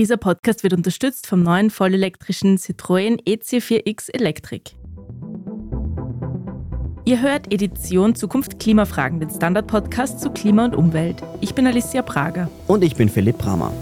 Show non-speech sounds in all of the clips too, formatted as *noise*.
Dieser Podcast wird unterstützt vom neuen vollelektrischen Citroën EC4X Electric. Ihr hört Edition Zukunft Klimafragen, den Standard-Podcast zu Klima und Umwelt. Ich bin Alicia Prager. Und ich bin Philipp Bramer.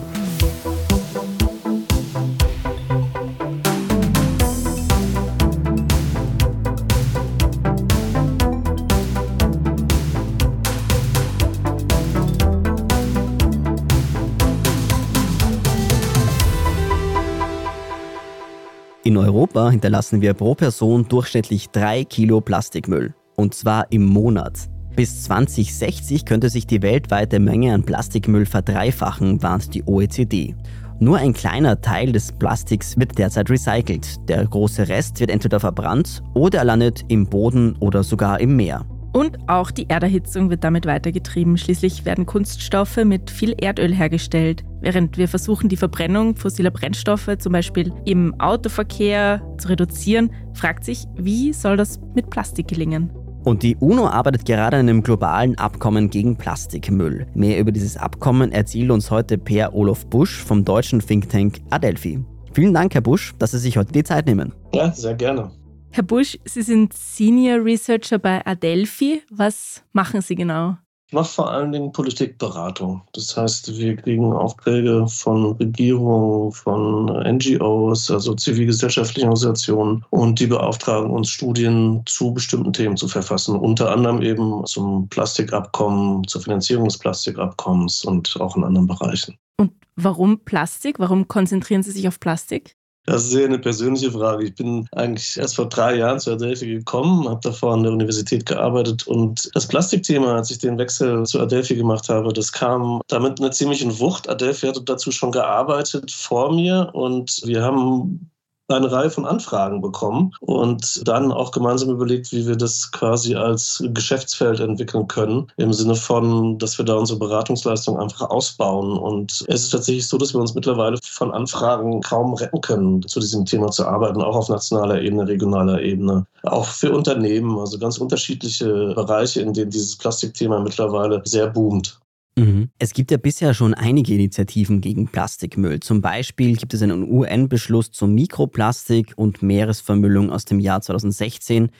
Europa hinterlassen wir pro Person durchschnittlich drei Kilo Plastikmüll. Und zwar im Monat. Bis 2060 könnte sich die weltweite Menge an Plastikmüll verdreifachen, warnt die OECD. Nur ein kleiner Teil des Plastiks wird derzeit recycelt. Der große Rest wird entweder verbrannt oder landet im Boden oder sogar im Meer. Und auch die Erderhitzung wird damit weitergetrieben. Schließlich werden Kunststoffe mit viel Erdöl hergestellt. Während wir versuchen, die Verbrennung fossiler Brennstoffe zum Beispiel im Autoverkehr zu reduzieren, fragt sich, wie soll das mit Plastik gelingen? Und die UNO arbeitet gerade an einem globalen Abkommen gegen Plastikmüll. Mehr über dieses Abkommen erzählt uns heute Per Olof Busch vom deutschen Think Tank Adelphi. Vielen Dank, Herr Busch, dass Sie sich heute die Zeit nehmen. Ja, sehr gerne. Herr Busch, Sie sind Senior Researcher bei Adelphi. Was machen Sie genau? Ich mache vor allen Dingen Politikberatung. Das heißt, wir kriegen Aufträge von Regierungen, von NGOs, also zivilgesellschaftlichen Organisationen, und die beauftragen uns, Studien zu bestimmten Themen zu verfassen, unter anderem eben zum Plastikabkommen, zur Finanzierung des Plastikabkommens und auch in anderen Bereichen. Und warum Plastik? Warum konzentrieren Sie sich auf Plastik? Das ist sehr eine persönliche Frage. Ich bin eigentlich erst vor drei Jahren zu Adelphi gekommen, habe davor an der Universität gearbeitet und das Plastikthema, als ich den Wechsel zu Adelphi gemacht habe, das kam damit eine ziemliche Wucht. Adelphi hatte dazu schon gearbeitet vor mir und wir haben eine Reihe von Anfragen bekommen und dann auch gemeinsam überlegt, wie wir das quasi als Geschäftsfeld entwickeln können, im Sinne von, dass wir da unsere Beratungsleistung einfach ausbauen. Und es ist tatsächlich so, dass wir uns mittlerweile von Anfragen kaum retten können, zu diesem Thema zu arbeiten, auch auf nationaler Ebene, regionaler Ebene, auch für Unternehmen, also ganz unterschiedliche Bereiche, in denen dieses Plastikthema mittlerweile sehr boomt. Mhm. Es gibt ja bisher schon einige Initiativen gegen Plastikmüll. Zum Beispiel gibt es einen UN-Beschluss zum Mikroplastik und Meeresvermüllung aus dem Jahr 2016.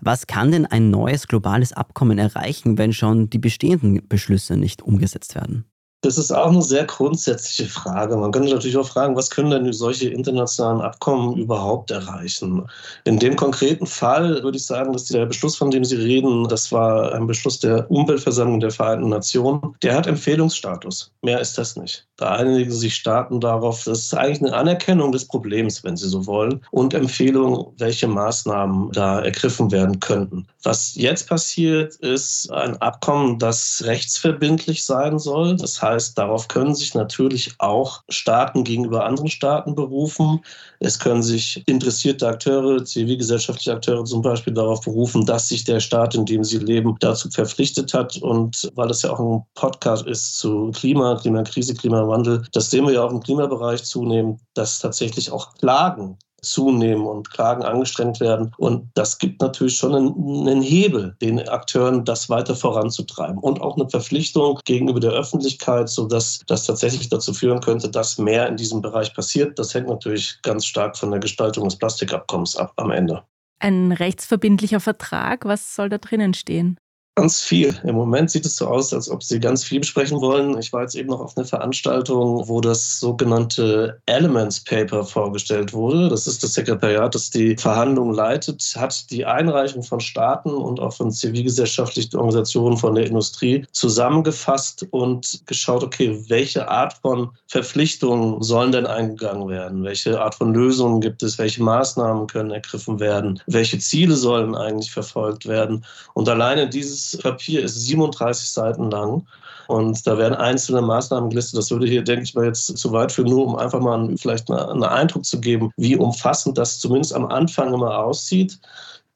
Was kann denn ein neues globales Abkommen erreichen, wenn schon die bestehenden Beschlüsse nicht umgesetzt werden? Das ist auch eine sehr grundsätzliche Frage. Man könnte natürlich auch fragen, was können denn solche internationalen Abkommen überhaupt erreichen? In dem konkreten Fall würde ich sagen, dass der Beschluss, von dem Sie reden, das war ein Beschluss der Umweltversammlung der Vereinten Nationen, der hat Empfehlungsstatus. Mehr ist das nicht. Da einigen sich Staaten darauf, das ist eigentlich eine Anerkennung des Problems, wenn Sie so wollen, und Empfehlung, welche Maßnahmen da ergriffen werden könnten. Was jetzt passiert, ist ein Abkommen, das rechtsverbindlich sein soll. Das heißt, heißt, darauf können sich natürlich auch Staaten gegenüber anderen Staaten berufen. Es können sich interessierte Akteure, zivilgesellschaftliche Akteure zum Beispiel darauf berufen, dass sich der Staat, in dem sie leben, dazu verpflichtet hat. Und weil das ja auch ein Podcast ist zu Klima, Klimakrise, Klimawandel, das sehen wir ja auch im Klimabereich zunehmend, dass tatsächlich auch Klagen zunehmen und Klagen angestrengt werden. Und das gibt natürlich schon einen, einen, Hebel, den Akteuren das weiter voranzutreiben und auch eine Verpflichtung gegenüber der Öffentlichkeit, sodass das tatsächlich dazu führen könnte, dass mehr in diesem Bereich passiert. Das hängt natürlich ganz stark von der Gestaltung des Plastikabkommens ab am Ende. Ein rechtsverbindlicher Vertrag, was soll da drinnen stehen? Ganz viel. Im Moment sieht es so aus, als ob Sie ganz viel besprechen wollen. Ich war jetzt eben noch auf einer Veranstaltung, wo das sogenannte Elements Paper vorgestellt wurde. Das ist das Sekretariat, das die Verhandlungen leitet, hat die Einreichung von Staaten und auch von zivilgesellschaftlichen Organisationen von der Industrie zusammengefasst und geschaut, okay, welche Art von Verpflichtungen sollen denn eingegangen werden? Welche Art von Lösungen gibt es? Welche Maßnahmen können ergriffen werden? Welche Ziele sollen eigentlich verfolgt werden? Und alleine dieses Papier ist 37 Seiten lang. Und da werden einzelne Maßnahmen gelistet. Das würde hier, denke ich mal, jetzt zu weit führen, nur um einfach mal einen, vielleicht einen Eindruck zu geben, wie umfassend das zumindest am Anfang immer aussieht.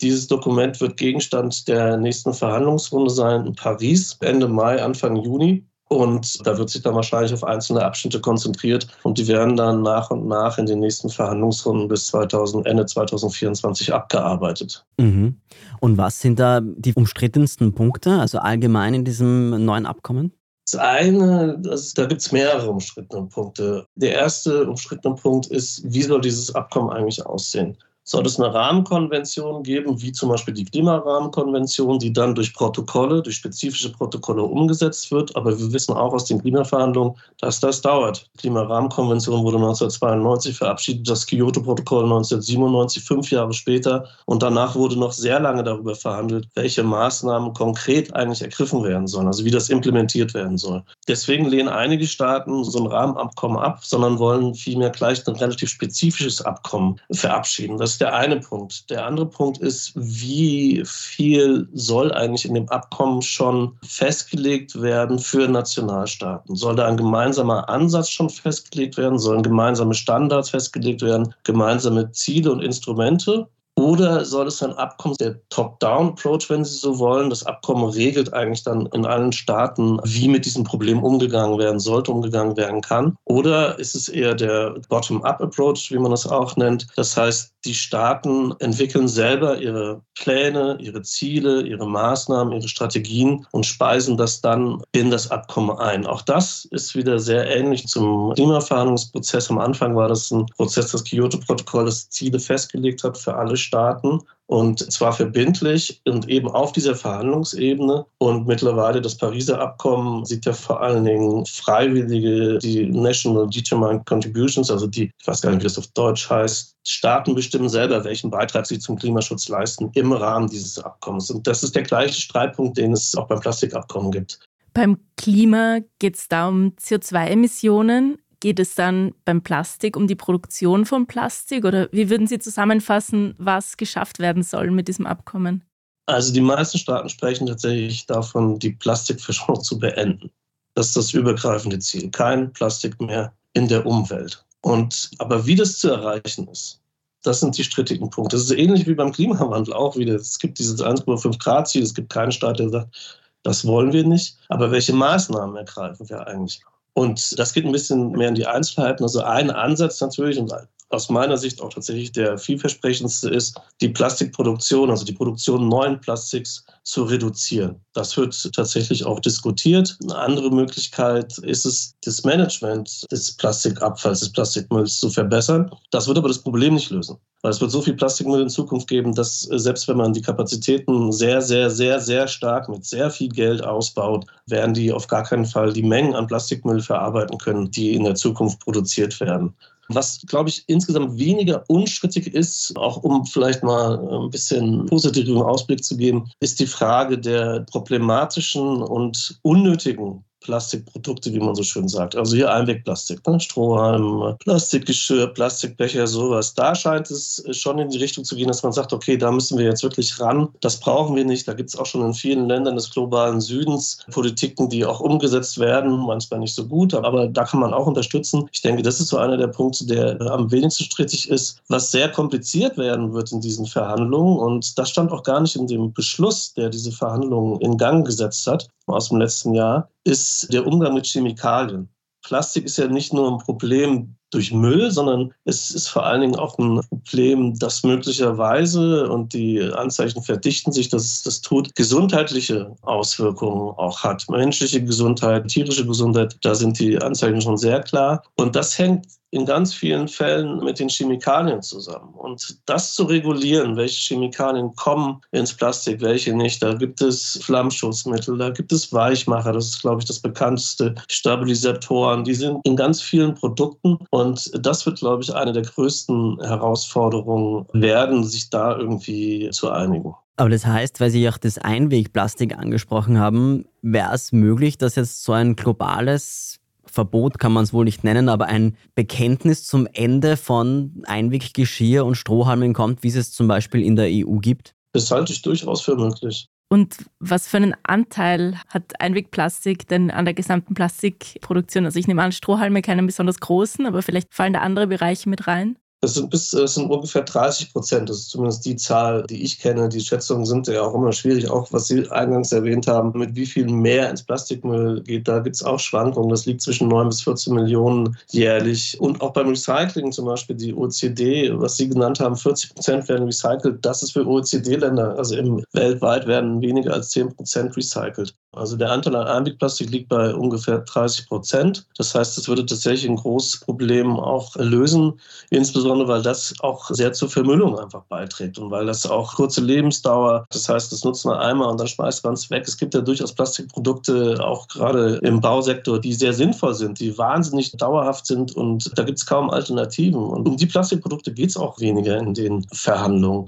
Dieses Dokument wird Gegenstand der nächsten Verhandlungsrunde sein in Paris Ende Mai, Anfang Juni. Und da wird sich dann wahrscheinlich auf einzelne Abschnitte konzentriert und die werden dann nach und nach in den nächsten Verhandlungsrunden bis 2000, Ende 2024 abgearbeitet. Mhm. Und was sind da die umstrittensten Punkte, also allgemein in diesem neuen Abkommen? Das eine, das, da gibt es mehrere umstrittene Punkte. Der erste umstrittene Punkt ist, wie soll dieses Abkommen eigentlich aussehen? Soll es eine Rahmenkonvention geben, wie zum Beispiel die Klimarahmenkonvention, die dann durch Protokolle, durch spezifische Protokolle umgesetzt wird. Aber wir wissen auch aus den Klimaverhandlungen, dass das dauert. Die Klimarahmenkonvention wurde 1992 verabschiedet, das Kyoto-Protokoll 1997, fünf Jahre später. Und danach wurde noch sehr lange darüber verhandelt, welche Maßnahmen konkret eigentlich ergriffen werden sollen, also wie das implementiert werden soll. Deswegen lehnen einige Staaten so ein Rahmenabkommen ab, sondern wollen vielmehr gleich ein relativ spezifisches Abkommen verabschieden. Das ist der eine Punkt. Der andere Punkt ist, wie viel soll eigentlich in dem Abkommen schon festgelegt werden für Nationalstaaten? Soll da ein gemeinsamer Ansatz schon festgelegt werden? Sollen gemeinsame Standards festgelegt werden? Gemeinsame Ziele und Instrumente? Oder soll es ein Abkommen, der Top-Down-Approach, wenn Sie so wollen? Das Abkommen regelt eigentlich dann in allen Staaten, wie mit diesem Problem umgegangen werden sollte, umgegangen werden kann. Oder ist es eher der Bottom-Up-Approach, wie man das auch nennt? Das heißt, die Staaten entwickeln selber ihre Pläne, ihre Ziele, ihre Maßnahmen, ihre Strategien und speisen das dann in das Abkommen ein. Auch das ist wieder sehr ähnlich zum Klimaverhandlungsprozess. Am Anfang war das ein Prozess, das Kyoto-Protokoll, das Ziele festgelegt hat für alle Staaten und zwar verbindlich und eben auf dieser Verhandlungsebene. Und mittlerweile das Pariser Abkommen sieht ja vor allen Dingen freiwillige, die National Determined Contributions, also die, ich weiß gar nicht, wie das auf Deutsch heißt, Staaten bestimmen selber, welchen Beitrag sie zum Klimaschutz leisten im Rahmen dieses Abkommens. Und das ist der gleiche Streitpunkt, den es auch beim Plastikabkommen gibt. Beim Klima geht es da um CO2-Emissionen. Geht es dann beim Plastik um die Produktion von Plastik oder wie würden Sie zusammenfassen, was geschafft werden soll mit diesem Abkommen? Also die meisten Staaten sprechen tatsächlich davon, die Plastikverschmutzung zu beenden. Das ist das übergreifende Ziel. Kein Plastik mehr in der Umwelt. Und aber wie das zu erreichen ist, das sind die strittigen Punkte. Das ist ähnlich wie beim Klimawandel auch wieder. Es gibt dieses 1,5 Grad Ziel. Es gibt keinen Staat, der sagt, das wollen wir nicht. Aber welche Maßnahmen ergreifen wir eigentlich? Und das geht ein bisschen mehr in die Einzelheiten. Also ein Ansatz natürlich und aus meiner Sicht auch tatsächlich der vielversprechendste ist, die Plastikproduktion, also die Produktion neuen Plastiks zu reduzieren. Das wird tatsächlich auch diskutiert. Eine andere Möglichkeit ist es, das Management des Plastikabfalls, des Plastikmülls zu verbessern. Das wird aber das Problem nicht lösen. Weil es wird so viel Plastikmüll in Zukunft geben, dass äh, selbst wenn man die Kapazitäten sehr, sehr, sehr, sehr stark mit sehr viel Geld ausbaut, werden die auf gar keinen Fall die Mengen an Plastikmüll verarbeiten können, die in der Zukunft produziert werden. Was, glaube ich, insgesamt weniger unstrittig ist, auch um vielleicht mal ein bisschen positiven Ausblick zu geben, ist die Frage der problematischen und unnötigen Plastikprodukte, wie man so schön sagt. Also hier Einwegplastik, ne? Strohhalm, Plastikgeschirr, Plastikbecher, sowas. Da scheint es schon in die Richtung zu gehen, dass man sagt, okay, da müssen wir jetzt wirklich ran. Das brauchen wir nicht. Da gibt es auch schon in vielen Ländern des globalen Südens Politiken, die auch umgesetzt werden, manchmal nicht so gut, aber da kann man auch unterstützen. Ich denke, das ist so einer der Punkte, der am wenigsten strittig ist, was sehr kompliziert werden wird in diesen Verhandlungen. Und das stand auch gar nicht in dem Beschluss, der diese Verhandlungen in Gang gesetzt hat aus dem letzten Jahr, ist der Umgang mit Chemikalien. Plastik ist ja nicht nur ein Problem durch Müll, sondern es ist vor allen Dingen auch ein Problem, das möglicherweise, und die Anzeichen verdichten sich, dass es das tut, gesundheitliche Auswirkungen auch hat. Menschliche Gesundheit, tierische Gesundheit, da sind die Anzeichen schon sehr klar. Und das hängt in ganz vielen Fällen mit den Chemikalien zusammen. Und das zu regulieren, welche Chemikalien kommen ins Plastik, welche nicht, da gibt es Flammschutzmittel, da gibt es Weichmacher, das ist, glaube ich, das bekannteste, Stabilisatoren, die sind in ganz vielen Produkten. Das wird, glaube ich, eine der größten Herausforderungen werden, sich da irgendwie zu einigen. Aber das heißt, weil Sie auch das Einwegplastik angesprochen haben, wäre es möglich, dass jetzt so ein globales Verbot kann man es wohl nicht nennen, aber ein Bekenntnis zum Ende von Einweggeschirr und Strohhalmen kommt, wie es es zum Beispiel in der EU gibt? Das halte ich durchaus für möglich. Und was für einen Anteil hat Einwegplastik denn an der gesamten Plastikproduktion? Also ich nehme an, Strohhalme keinen besonders großen, aber vielleicht fallen da andere Bereiche mit rein? Das sind bis das sind ungefähr 30 Prozent. Das ist zumindest die Zahl, die ich kenne. Die Schätzungen sind ja auch immer schwierig, auch was Sie eingangs erwähnt haben, mit wie viel mehr ins Plastikmüll geht. Da gibt es auch Schwankungen. Das liegt zwischen 9 bis 14 Millionen jährlich. Und auch beim Recycling zum Beispiel die OECD, was Sie genannt haben, 40 Prozent werden recycelt. Das ist für OECD-Länder, also im, weltweit werden weniger als 10 Prozent recycelt. Also der Anteil an Einwegplastik liegt bei ungefähr 30 Prozent. Das heißt, das würde tatsächlich ein großes Problem auch lösen, insbesondere weil das auch sehr zur Vermüllung einfach beiträgt und weil das auch kurze Lebensdauer, das heißt, das nutzt man einmal und dann schmeißt man es weg. Es gibt ja durchaus Plastikprodukte, auch gerade im Bausektor, die sehr sinnvoll sind, die wahnsinnig dauerhaft sind und da gibt es kaum Alternativen. Und um die Plastikprodukte geht es auch weniger in den Verhandlungen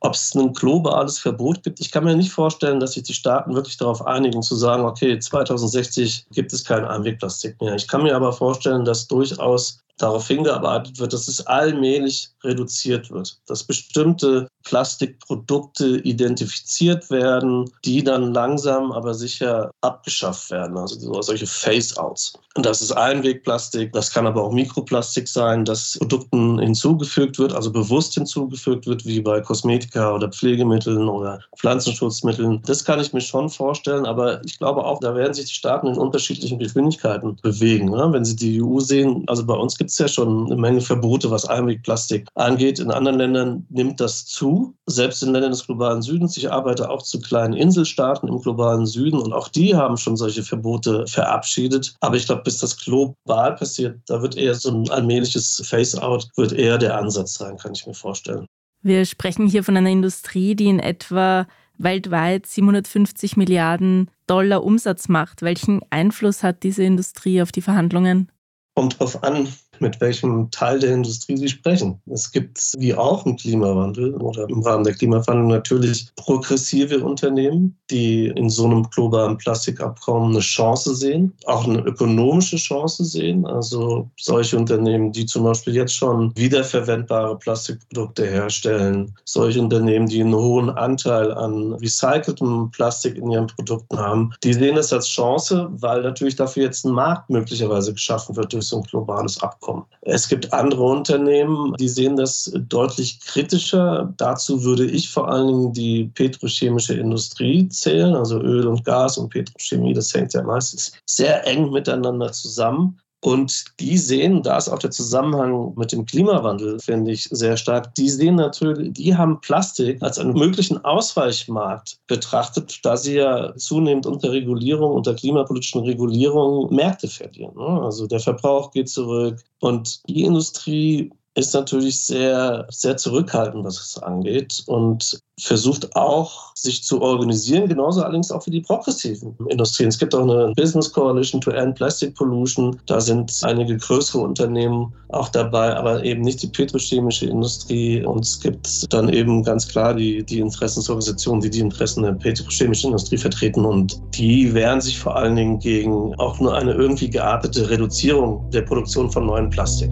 ob es ein globales Verbot gibt. Ich kann mir nicht vorstellen, dass sich die Staaten wirklich darauf einigen, zu sagen, okay, 2060 gibt es kein Einwegplastik mehr. Ich kann mir aber vorstellen, dass durchaus darauf hingearbeitet wird, dass es allmählich reduziert wird, dass bestimmte Plastikprodukte identifiziert werden, die dann langsam aber sicher abgeschafft werden, also solche Face-outs. Und das ist Einwegplastik, das kann aber auch Mikroplastik sein, das Produkten hinzugefügt wird, also bewusst hinzugefügt wird, wie bei Kosmetika oder Pflegemitteln oder Pflanzenschutzmitteln. Das kann ich mir schon vorstellen, aber ich glaube auch, da werden sich die Staaten in unterschiedlichen Geschwindigkeiten bewegen. Ne? Wenn Sie die EU sehen, also bei uns gibt es ja schon eine Menge Verbote, was Einwegplastik angeht. In anderen Ländern nimmt das zu, selbst in Ländern des globalen Südens. Ich arbeite auch zu kleinen Inselstaaten im globalen Süden und auch die haben schon solche Verbote verabschiedet. Aber ich glaube, bis das global passiert, da wird eher so ein allmähliches Face-out, wird eher der Ansatz sein, kann ich mir vorstellen. Wir sprechen hier von einer Industrie, die in etwa weltweit 750 Milliarden Dollar Umsatz macht. Welchen Einfluss hat diese Industrie auf die Verhandlungen? Kommt drauf an, mit welchem Teil der Industrie Sie sprechen. Es gibt wie auch im Klimawandel oder im Rahmen der Klimawandel natürlich progressive Unternehmen, die in so einem globalen Plastikabkommen eine Chance sehen, auch eine ökonomische Chance sehen. Also solche Unternehmen, die zum Beispiel jetzt schon wiederverwendbare Plastikprodukte herstellen, solche Unternehmen, die einen hohen Anteil an recyceltem Plastik in ihren Produkten haben, die sehen das als Chance, weil natürlich dafür jetzt ein Markt möglicherweise geschaffen wird durch so ein globales Abkommen kommen. Es gibt andere Unternehmen, die sehen das deutlich kritischer. Dazu würde ich vor allen Dingen die petrochemische Industrie zählen, also Öl und Gas und Petrochemie. Das hängt ja meistens sehr eng miteinander zusammen. Und die sehen, da ist auch der Zusammenhang mit dem Klimawandel, finde ich, sehr stark. Die sehen natürlich, die haben Plastik als einen möglichen Ausweichmarkt betrachtet, da sie ja zunehmend unter Regulierung, unter klimapolitischen Regulierung Märkte verlieren. Ne? Also der Verbrauch geht zurück und die Industrie ist natürlich sehr, sehr zurückhaltend, was es angeht und versucht auch, sich zu organisieren, genauso allerdings auch wie die progressiven Industrien. Es gibt auch eine Business Coalition to End Plastic Pollution. Da sind einige größere Unternehmen auch dabei, aber eben nicht die petrochemische Industrie. Und es gibt dann eben ganz klar die, die Interessensorganisationen, die die Interessen der petrochemischen Industrie vertreten. Und die wehren sich vor allen Dingen gegen auch nur eine irgendwie geartete Reduzierung der Produktion von neuen Plastik.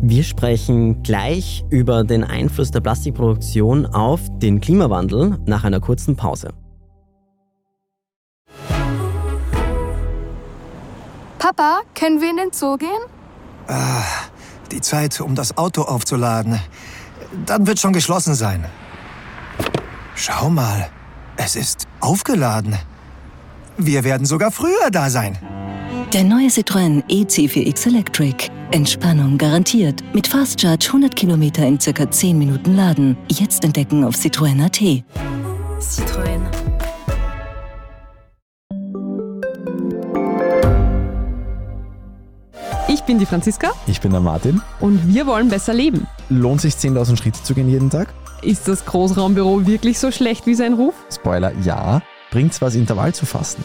Wir sprechen gleich über den Einfluss der Plastikproduktion auf den Klimawandel nach einer kurzen Pause. Papa, können wir in den Zoo gehen? Ah, die Zeit, um das Auto aufzuladen. Dann wird schon geschlossen sein. Schau mal, es ist aufgeladen. Wir werden sogar früher da sein. Der neue Citroën EC4X Electric. Entspannung garantiert. Mit Fast Charge 100 Kilometer in circa 10 Minuten laden. Jetzt entdecken auf Citroën.at. Citroën. Ich bin die Franziska. Ich bin der Martin. Und wir wollen besser leben. Lohnt sich 10.000 Schritte zu gehen jeden Tag? Ist das Großraumbüro wirklich so schlecht wie sein Ruf? Spoiler, ja. Bringt's was, Intervall zu fassen?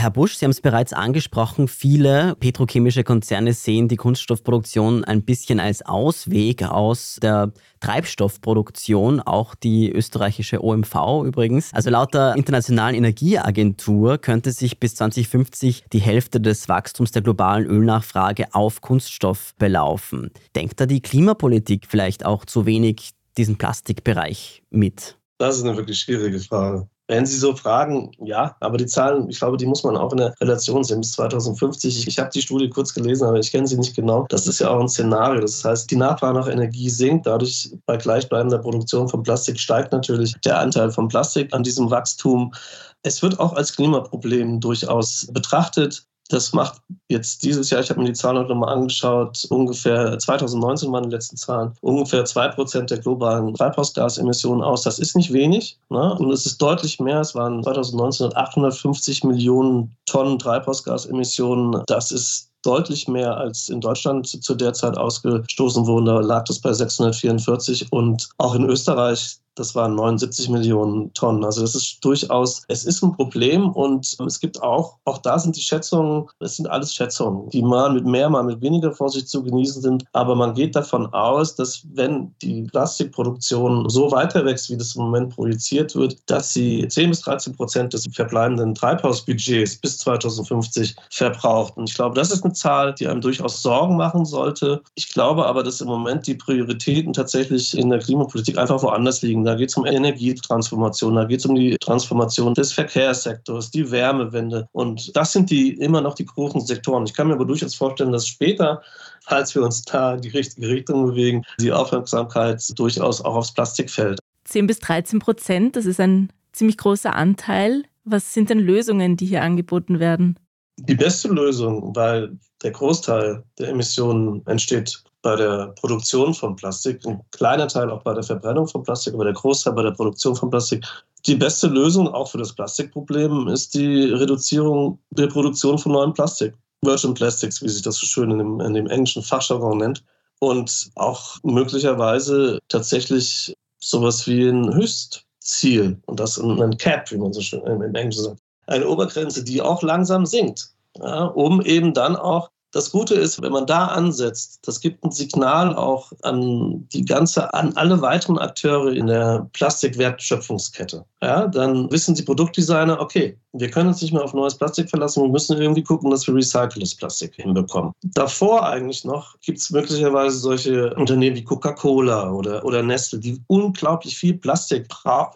Herr Busch, Sie haben es bereits angesprochen, viele petrochemische Konzerne sehen die Kunststoffproduktion ein bisschen als Ausweg aus der Treibstoffproduktion, auch die österreichische OMV übrigens. Also laut der Internationalen Energieagentur könnte sich bis 2050 die Hälfte des Wachstums der globalen Ölnachfrage auf Kunststoff belaufen. Denkt da die Klimapolitik vielleicht auch zu wenig diesen Plastikbereich mit? Das ist eine wirklich schwierige Frage. Wenn Sie so fragen, ja, aber die Zahlen, ich glaube, die muss man auch in der Relation sehen bis 2050. Ich habe die Studie kurz gelesen, aber ich kenne sie nicht genau. Das ist ja auch ein Szenario. Das heißt, die Nachfrage nach Energie sinkt. Dadurch bei gleichbleibender Produktion von Plastik steigt natürlich der Anteil von Plastik an diesem Wachstum. Es wird auch als Klimaproblem durchaus betrachtet. Das macht jetzt dieses Jahr, ich habe mir die Zahlen heute nochmal angeschaut, ungefähr 2019 waren die letzten Zahlen, ungefähr 2% der globalen Treibhausgasemissionen aus. Das ist nicht wenig ne? und es ist deutlich mehr. Es waren 2019 850 Millionen Tonnen Treibhausgasemissionen. Das ist deutlich mehr als in Deutschland zu der Zeit ausgestoßen wurden. Da lag das bei 644 und auch in Österreich das waren 79 Millionen Tonnen. Also das ist durchaus, es ist ein Problem und es gibt auch, auch da sind die Schätzungen, es sind alles Schätzungen, die mal mit mehr, mal mit weniger Vorsicht zu genießen sind. Aber man geht davon aus, dass wenn die Plastikproduktion so weiter wächst, wie das im Moment projiziert wird, dass sie 10 bis 13 Prozent des verbleibenden Treibhausbudgets bis 2050 verbraucht. Und ich glaube, das ist eine Zahl, die einem durchaus Sorgen machen sollte. Ich glaube aber, dass im Moment die Prioritäten tatsächlich in der Klimapolitik einfach woanders liegen da geht es um Energietransformation, da geht es um die Transformation des Verkehrssektors, die Wärmewende. Und das sind die immer noch die großen Sektoren. Ich kann mir aber durchaus vorstellen, dass später, falls wir uns da in die richtige Richtung bewegen, die Aufmerksamkeit durchaus auch aufs Plastik fällt. 10 bis 13 Prozent, das ist ein ziemlich großer Anteil. Was sind denn Lösungen, die hier angeboten werden? Die beste Lösung, weil der Großteil der Emissionen entsteht bei der Produktion von Plastik, ein kleiner Teil auch bei der Verbrennung von Plastik, aber der Großteil bei der Produktion von Plastik. Die beste Lösung auch für das Plastikproblem ist die Reduzierung der Produktion von neuem Plastik. Virgin Plastics, wie sich das so schön in dem, in dem englischen Fachjargon nennt. Und auch möglicherweise tatsächlich sowas wie ein Höchstziel und das ein Cap, wie man so schön im Englischen sagt. Eine Obergrenze, die auch langsam sinkt, ja, um eben dann auch das Gute ist, wenn man da ansetzt, das gibt ein Signal auch an die ganze, an alle weiteren Akteure in der Plastikwertschöpfungskette. Ja, dann wissen die Produktdesigner, okay, wir können uns nicht mehr auf neues Plastik verlassen, wir müssen irgendwie gucken, dass wir recyceltes Plastik hinbekommen. Davor eigentlich noch gibt es möglicherweise solche Unternehmen wie Coca-Cola oder, oder Nestle, die unglaublich viel Plastik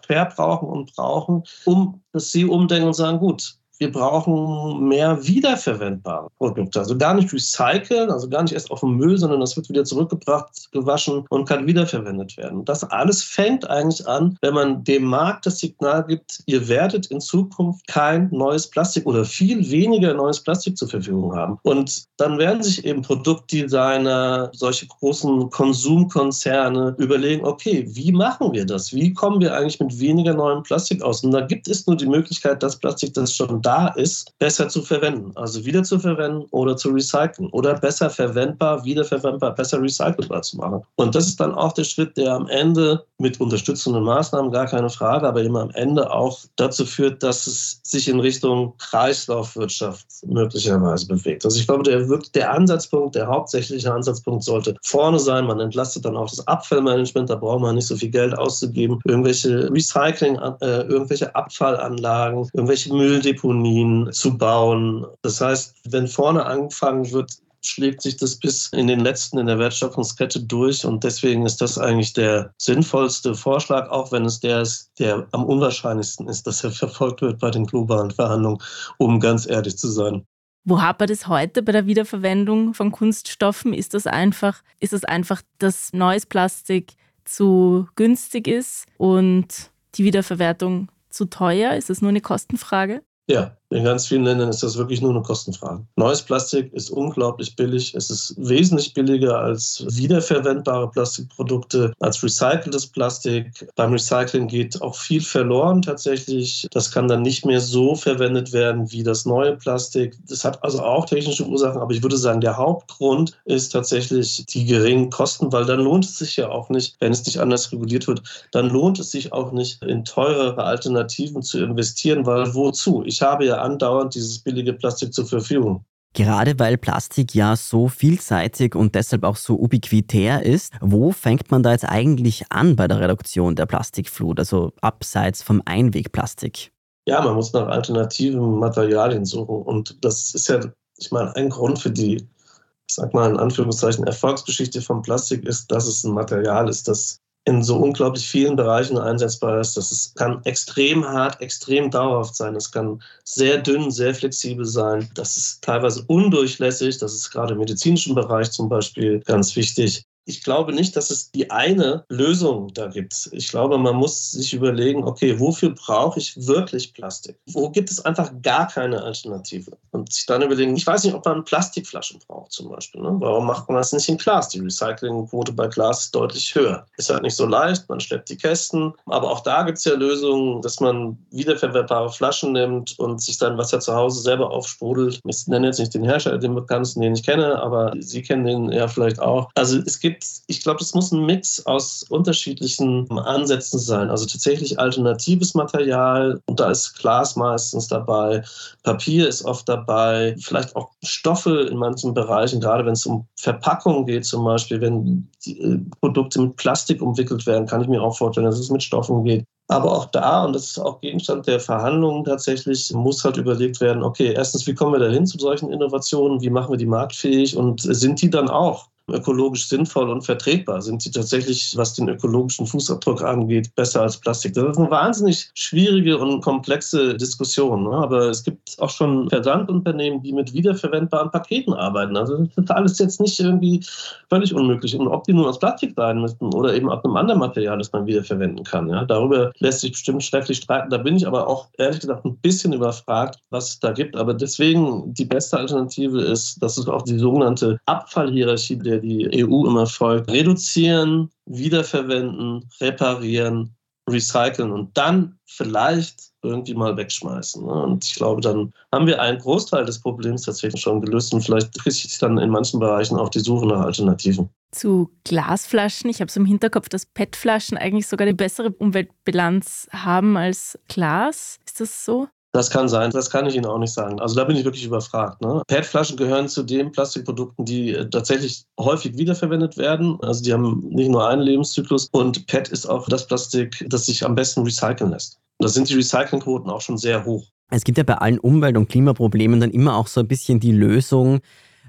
verbrauchen und brauchen, um dass sie umdenken und sagen, gut, wir brauchen mehr wiederverwendbare Produkte. Also gar nicht recyceln, also gar nicht erst auf den Müll, sondern das wird wieder zurückgebracht, gewaschen und kann wiederverwendet werden. Das alles fängt eigentlich an, wenn man dem Markt das Signal gibt, ihr werdet in Zukunft kein neues Plastik oder viel weniger neues Plastik zur Verfügung haben. Und dann werden sich eben Produktdesigner, solche großen Konsumkonzerne überlegen, okay, wie machen wir das? Wie kommen wir eigentlich mit weniger neuem Plastik aus? Und da gibt es nur die Möglichkeit, das Plastik, das schon da ist, besser zu verwenden. Also wieder zu verwenden oder zu recyceln oder besser verwendbar, wiederverwendbar, besser recycelbar zu machen. Und das ist dann auch der Schritt, der am Ende mit unterstützenden Maßnahmen, gar keine Frage, aber immer am Ende auch dazu führt, dass es sich in Richtung Kreislaufwirtschaft möglicherweise bewegt. Also ich glaube, der, der Ansatzpunkt, der hauptsächliche Ansatzpunkt sollte vorne sein. Man entlastet dann auch das Abfallmanagement, da braucht man nicht so viel Geld auszugeben. Irgendwelche Recycling, äh, irgendwelche Abfallanlagen, irgendwelche Mülldeponien Deponien zu bauen. Das heißt, wenn vorne angefangen wird, schlägt sich das bis in den letzten in der Wertschöpfungskette durch. Und deswegen ist das eigentlich der sinnvollste Vorschlag, auch wenn es der ist, der am unwahrscheinlichsten ist, dass er verfolgt wird bei den globalen Verhandlungen, um ganz ehrlich zu sein. Wo hapert es heute bei der Wiederverwendung von Kunststoffen? Ist das einfach, ist das einfach, dass neues Plastik zu günstig ist und die Wiederverwertung zu teuer? Ist das nur eine Kostenfrage? Ja, in ganz vielen Ländern ist das wirklich nur eine Kostenfrage. Neues Plastik ist unglaublich billig. Es ist wesentlich billiger als wiederverwendbare Plastikprodukte, als recyceltes Plastik. Beim Recycling geht auch viel verloren tatsächlich. Das kann dann nicht mehr so verwendet werden wie das neue Plastik. Das hat also auch technische Ursachen, aber ich würde sagen, der Hauptgrund ist tatsächlich die geringen Kosten, weil dann lohnt es sich ja auch nicht, wenn es nicht anders reguliert wird, dann lohnt es sich auch nicht, in teurere Alternativen zu investieren, weil wozu? Ich habe ja andauernd dieses billige Plastik zur Verfügung. Gerade weil Plastik ja so vielseitig und deshalb auch so ubiquitär ist, wo fängt man da jetzt eigentlich an bei der Reduktion der Plastikflut, also abseits vom Einwegplastik? Ja, man muss nach alternativen Materialien suchen. Und das ist ja, ich meine, ein Grund für die, ich sag mal in Anführungszeichen, Erfolgsgeschichte von Plastik ist, dass es ein Material ist, das in so unglaublich vielen Bereichen einsetzbar ist. Das kann extrem hart, extrem dauerhaft sein. Es kann sehr dünn, sehr flexibel sein. Das ist teilweise undurchlässig. Das ist gerade im medizinischen Bereich zum Beispiel ganz wichtig. Ich glaube nicht, dass es die eine Lösung da gibt. Ich glaube, man muss sich überlegen, okay, wofür brauche ich wirklich Plastik? Wo gibt es einfach gar keine Alternative? Und sich dann überlegen, ich weiß nicht, ob man Plastikflaschen braucht zum Beispiel. Ne? Warum macht man das nicht in Glas? Die Recyclingquote bei Glas ist deutlich höher. Ist halt nicht so leicht, man schleppt die Kästen. Aber auch da gibt es ja Lösungen, dass man wiederverwertbare Flaschen nimmt und sich dann Wasser zu Hause selber aufsprudelt. Ich nenne jetzt nicht den Hersteller, den bekanntesten, den ich kenne, aber Sie kennen den ja vielleicht auch. Also es gibt gibt, ich glaube, es muss ein Mix aus unterschiedlichen Ansätzen sein. Also tatsächlich alternatives Material, und da ist Glas meistens dabei, Papier ist oft dabei, vielleicht auch Stoffe in manchen Bereichen, gerade wenn es um Verpackungen geht, zum Beispiel, wenn äh, Produkte mit Plastik umwickelt werden, kann ich mir auch vorstellen, dass es mit Stoffen geht. Aber auch da, und das ist auch Gegenstand der Verhandlungen tatsächlich, muss halt überlegt werden, okay, erstens, wie kommen wir dahin zu solchen Innovationen, wie machen wir die marktfähig und sind die dann auch ökologisch sinnvoll und vertretbar? Sind sie tatsächlich, was den ökologischen Fußabdruck angeht, besser als Plastik? Das ist eine wahnsinnig schwierige und komplexe Diskussion. Ne? Aber es gibt auch schon Versandunternehmen, die mit wiederverwendbaren Paketen arbeiten. Also das ist alles jetzt nicht irgendwie völlig unmöglich. Und ob die nun aus Plastik sein müssten oder eben aus einem anderen Material, das man wiederverwenden kann. Ja? Darüber lässt sich bestimmt schrecklich streiten. Da bin ich aber auch ehrlich gesagt ein bisschen überfragt, was es da gibt. Aber deswegen die beste Alternative ist, dass es auch die sogenannte Abfallhierarchie der der die EU immer folgt, reduzieren, wiederverwenden, reparieren, recyceln und dann vielleicht irgendwie mal wegschmeißen. Ne? Und ich glaube, dann haben wir einen Großteil des Problems tatsächlich schon gelöst und vielleicht richtet sich dann in manchen Bereichen auch die Suche nach Alternativen. Zu Glasflaschen. Ich habe so im Hinterkopf, dass PET-Flaschen eigentlich sogar eine bessere Umweltbilanz haben als Glas. Ist das so? Das kann sein, das kann ich Ihnen auch nicht sagen. Also da bin ich wirklich überfragt. Ne? PET-Flaschen gehören zu den Plastikprodukten, die äh, tatsächlich häufig wiederverwendet werden. Also die haben nicht nur einen Lebenszyklus und PET ist auch das Plastik, das sich am besten recyceln lässt. Da sind die Recyclingquoten auch schon sehr hoch. Es gibt ja bei allen Umwelt- und Klimaproblemen dann immer auch so ein bisschen die Lösung,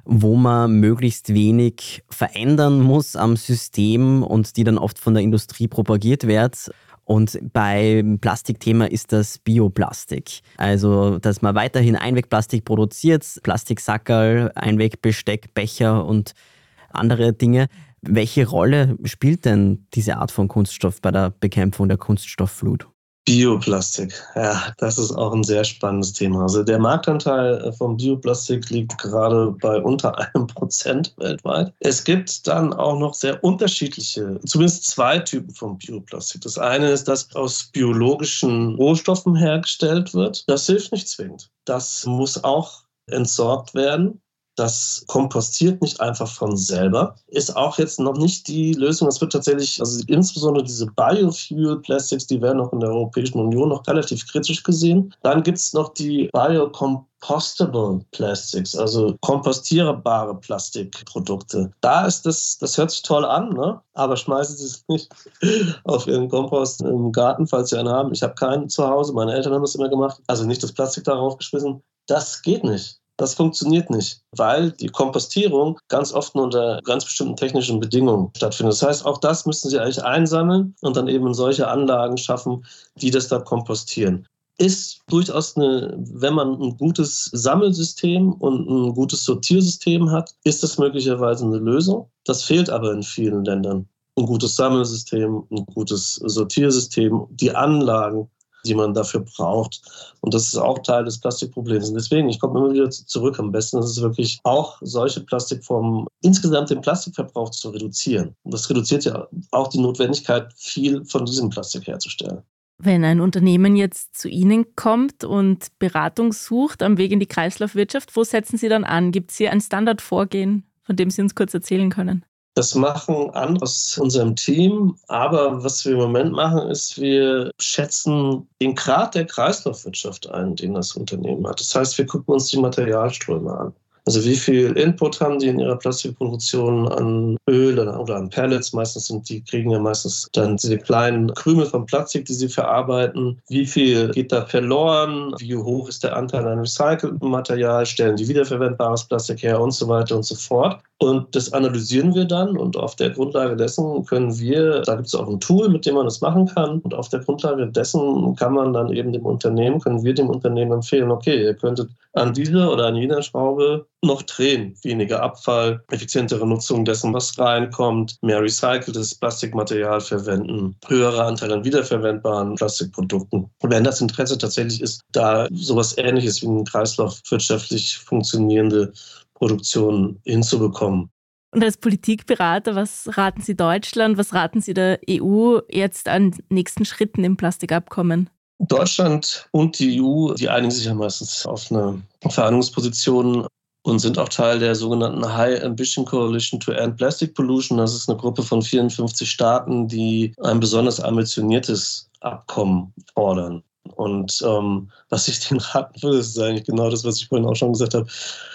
wo man möglichst wenig verändern muss am System und die dann oft von der Industrie propagiert wird. Und beim Plastikthema ist das Bioplastik. Also, dass man weiterhin Einwegplastik produziert, Plastiksackerl, Einwegbesteck, Becher und andere Dinge. Welche Rolle spielt denn diese Art von Kunststoff bei der Bekämpfung der Kunststoffflut? Bioplastik, ja, das ist auch ein sehr spannendes Thema. Also der Marktanteil von Bioplastik liegt gerade bei unter *laughs* einem Prozent weltweit. Es gibt dann auch noch sehr unterschiedliche, zumindest zwei Typen von Bioplastik. Das eine ist, das aus biologischen Rohstoffen hergestellt wird. Das hilft nicht zwingend. Das muss auch entsorgt werden. Das kompostiert nicht einfach von selber. Ist auch jetzt noch nicht die Lösung. Es wird tatsächlich, also insbesondere diese Biofuel Plastics, die werden auch in der Europäischen Union noch relativ kritisch gesehen. Dann gibt es noch die Biocompostable Plastics, also kompostierbare Plastikprodukte. Da ist das, das hört sich toll an, ne? aber schmeißen Sie es nicht *laughs* auf Ihren Kompost im Garten, falls Sie einen haben. Ich habe keinen zu Hause, meine Eltern haben das immer gemacht. Also nicht das Plastik darauf geschmissen. Das geht nicht. Das funktioniert nicht, weil die Kompostierung ganz oft nur unter ganz bestimmten technischen Bedingungen stattfindet. Das heißt, auch das müssen Sie eigentlich einsammeln und dann eben solche Anlagen schaffen, die das da kompostieren. Ist durchaus eine, wenn man ein gutes Sammelsystem und ein gutes Sortiersystem hat, ist das möglicherweise eine Lösung. Das fehlt aber in vielen Ländern. Ein gutes Sammelsystem, ein gutes Sortiersystem, die Anlagen, die man dafür braucht. Und das ist auch Teil des Plastikproblems. Und deswegen, ich komme immer wieder zurück. Am besten ist es wirklich auch solche Plastikformen insgesamt den Plastikverbrauch zu reduzieren. Und das reduziert ja auch die Notwendigkeit, viel von diesem Plastik herzustellen. Wenn ein Unternehmen jetzt zu Ihnen kommt und Beratung sucht am Weg in die Kreislaufwirtschaft, wo setzen Sie dann an? Gibt es hier ein Standardvorgehen, von dem Sie uns kurz erzählen können? Das machen andere aus unserem Team. Aber was wir im Moment machen, ist, wir schätzen den Grad der Kreislaufwirtschaft ein, den das Unternehmen hat. Das heißt, wir gucken uns die Materialströme an. Also wie viel Input haben die in ihrer Plastikproduktion an Öl oder an Pellets? Meistens sind die kriegen ja meistens dann diese kleinen Krümel von Plastik, die sie verarbeiten. Wie viel geht da verloren? Wie hoch ist der Anteil an recyceltem Material? Stellen die wiederverwendbares Plastik her und so weiter und so fort. Und das analysieren wir dann und auf der Grundlage dessen können wir, da gibt es auch ein Tool, mit dem man das machen kann. Und auf der Grundlage dessen kann man dann eben dem Unternehmen, können wir dem Unternehmen empfehlen, okay, ihr könntet an dieser oder an jener Schraube noch drehen. Weniger Abfall, effizientere Nutzung dessen, was reinkommt, mehr recyceltes Plastikmaterial verwenden, höherer Anteil an wiederverwendbaren Plastikprodukten. Und wenn das Interesse tatsächlich ist, da sowas ähnliches wie eine kreislaufwirtschaftlich funktionierende Produktion hinzubekommen. Und als Politikberater, was raten Sie Deutschland, was raten Sie der EU jetzt an nächsten Schritten im Plastikabkommen? Deutschland und die EU, die einigen sich ja meistens auf eine Verhandlungsposition und sind auch Teil der sogenannten High Ambition Coalition to End Plastic Pollution. Das ist eine Gruppe von 54 Staaten, die ein besonders ambitioniertes Abkommen fordern. Und ähm, was ich denen *laughs* raten würde, ist eigentlich genau das, was ich vorhin auch schon gesagt habe.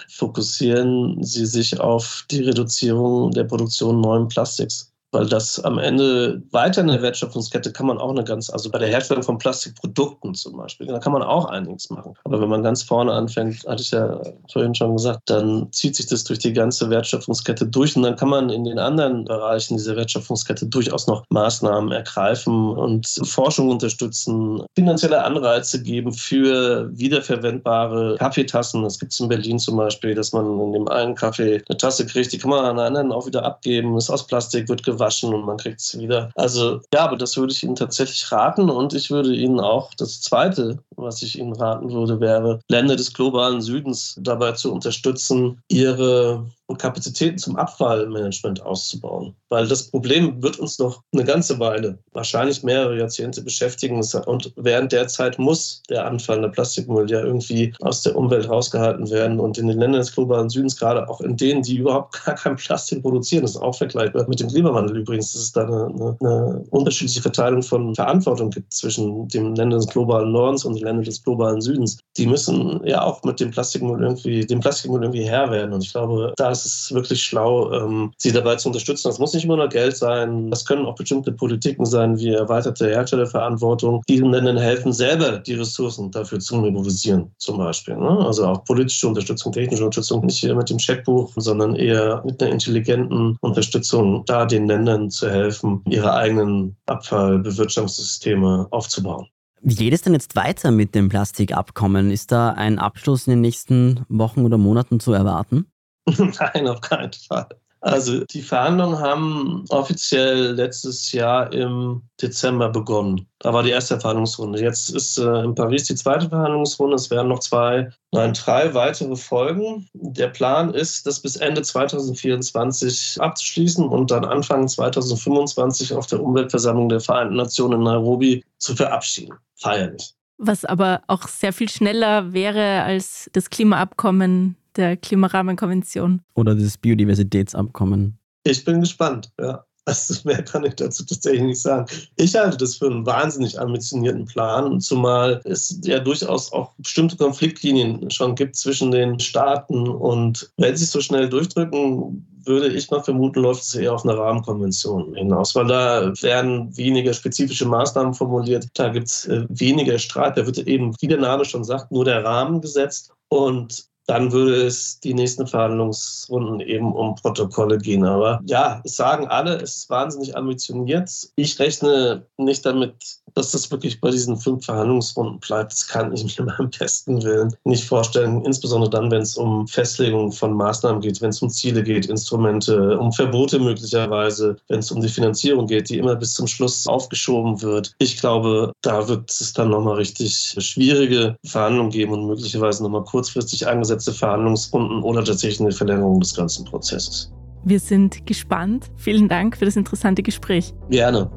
Fokussieren Sie sich auf die Reduzierung der Produktion neuen Plastiks weil das am Ende weiter in der Wertschöpfungskette kann man auch eine ganz, also bei der Herstellung von Plastikprodukten zum Beispiel, da kann man auch einiges machen. Aber wenn man ganz vorne anfängt, hatte ich ja vorhin schon gesagt, dann zieht sich das durch die ganze Wertschöpfungskette durch und dann kann man in den anderen Bereichen dieser Wertschöpfungskette durchaus noch Maßnahmen ergreifen und Forschung unterstützen, finanzielle Anreize geben für wiederverwendbare Kaffeetassen. Das gibt es in Berlin zum Beispiel, dass man in dem einen Kaffee eine Tasse kriegt, die kann man an der anderen auch wieder abgeben, ist aus Plastik, wird gewaschen waschen und man kriegt es wieder. Also ja, aber das würde ich Ihnen tatsächlich raten und ich würde Ihnen auch das Zweite, was ich Ihnen raten würde, wäre, Länder des globalen Südens dabei zu unterstützen, ihre Kapazitäten zum Abfallmanagement auszubauen. Weil das Problem wird uns noch eine ganze Weile, wahrscheinlich mehrere Jahrzehnte beschäftigen. Und während der Zeit muss der anfallende Plastikmüll ja irgendwie aus der Umwelt rausgehalten werden. Und in den Ländern des globalen Südens, gerade auch in denen, die überhaupt *laughs* gar kein Plastik produzieren, das ist auch vergleichbar mit dem Klimawandel übrigens, dass es da eine, eine, eine unterschiedliche Verteilung von Verantwortung gibt zwischen den Ländern des globalen Nordens und den Ländern des globalen Südens. Die müssen ja auch mit dem Plastikmüll irgendwie, dem Plastikmüll irgendwie Herr werden. Und ich glaube, da ist ist es wirklich schlau, ähm, sie dabei zu unterstützen. Das muss nicht immer nur Geld sein. Das können auch bestimmte Politiken sein, wie erweiterte Herstellerverantwortung, die ihnen dann helfen, selber die Ressourcen dafür zu mobilisieren, zum Beispiel. Ne? Also auch politische Unterstützung, technische Unterstützung, nicht mit dem Scheckbuch, sondern eher mit einer intelligenten Unterstützung, da den Ländern zu helfen, ihre eigenen Abfallbewirtschaftungssysteme aufzubauen. Wie geht es denn jetzt weiter mit dem Plastikabkommen? Ist da ein Abschluss in den nächsten Wochen oder Monaten zu erwarten? *laughs* Nein, auf keinen Fall. Also die Verhandlungen haben offiziell letztes Jahr im Dezember begonnen. Da war die erste Verhandlungsrunde. Jetzt ist äh, in Paris die zweite Verhandlungsrunde. Es werden noch zwei, nein, drei weitere folgen. Der Plan ist, das bis Ende 2024 abzuschließen und dann Anfang 2025 auf der Umweltversammlung der Vereinten Nationen in Nairobi zu verabschieden. Feierlich. Was aber auch sehr viel schneller wäre als das Klimaabkommen der Klimarahmenkonvention. Oder das Biodiversitätsabkommen. Ich bin gespannt, ja. Also mehr kann ich dazu tatsächlich nicht sagen. Ich halte das für einen wahnsinnig ambitionierten Plan, zumal es ja durchaus auch bestimmte Konfliktlinien schon gibt zwischen den Staaten. Und wenn sie es so schnell durchdrücken, würde ich mal vermuten, läuft es eher auf eine Rahmenkonvention hinaus, weil da werden weniger spezifische Maßnahmen formuliert, da gibt es äh, weniger Streit, da wird eben, wie der Name schon sagt, nur der Rahmen gesetzt. Und dann würde es die nächsten Verhandlungsrunden eben um Protokolle gehen. Aber ja, es sagen alle, es ist wahnsinnig ambitioniert. Ich rechne nicht damit, dass das wirklich bei diesen fünf Verhandlungsrunden bleibt. Das kann ich *laughs* mir beim besten Willen nicht vorstellen. Insbesondere dann, wenn es um Festlegung von Maßnahmen geht, wenn es um Ziele geht, Instrumente, um Verbote möglicherweise, wenn es um die Finanzierung geht, die immer bis zum Schluss aufgeschoben wird. Ich glaube, da wird es dann nochmal richtig schwierige Verhandlungen geben und möglicherweise nochmal kurzfristig angesetzt letzte Verhandlungsrunden oder tatsächlich eine Verlängerung des ganzen Prozesses. Wir sind gespannt. Vielen Dank für das interessante Gespräch. Gerne.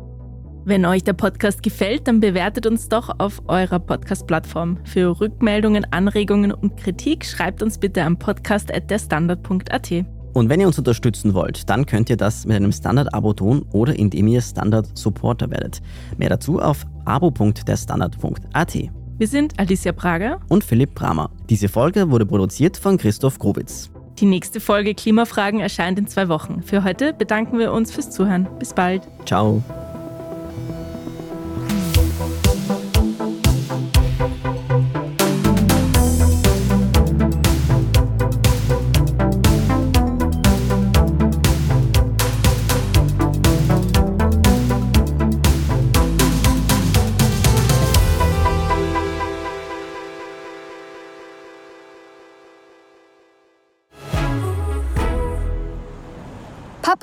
Wenn euch der Podcast gefällt, dann bewertet uns doch auf eurer Podcast-Plattform. Für Rückmeldungen, Anregungen und Kritik schreibt uns bitte am podcast.derstandard.at. Und wenn ihr uns unterstützen wollt, dann könnt ihr das mit einem Standard-Abo tun oder indem ihr Standard-Supporter werdet. Mehr dazu auf abo.derstandard.at. Wir sind Alicia Prager und Philipp Bramer. Diese Folge wurde produziert von Christoph Grubitz. Die nächste Folge Klimafragen erscheint in zwei Wochen. Für heute bedanken wir uns fürs Zuhören. Bis bald. Ciao.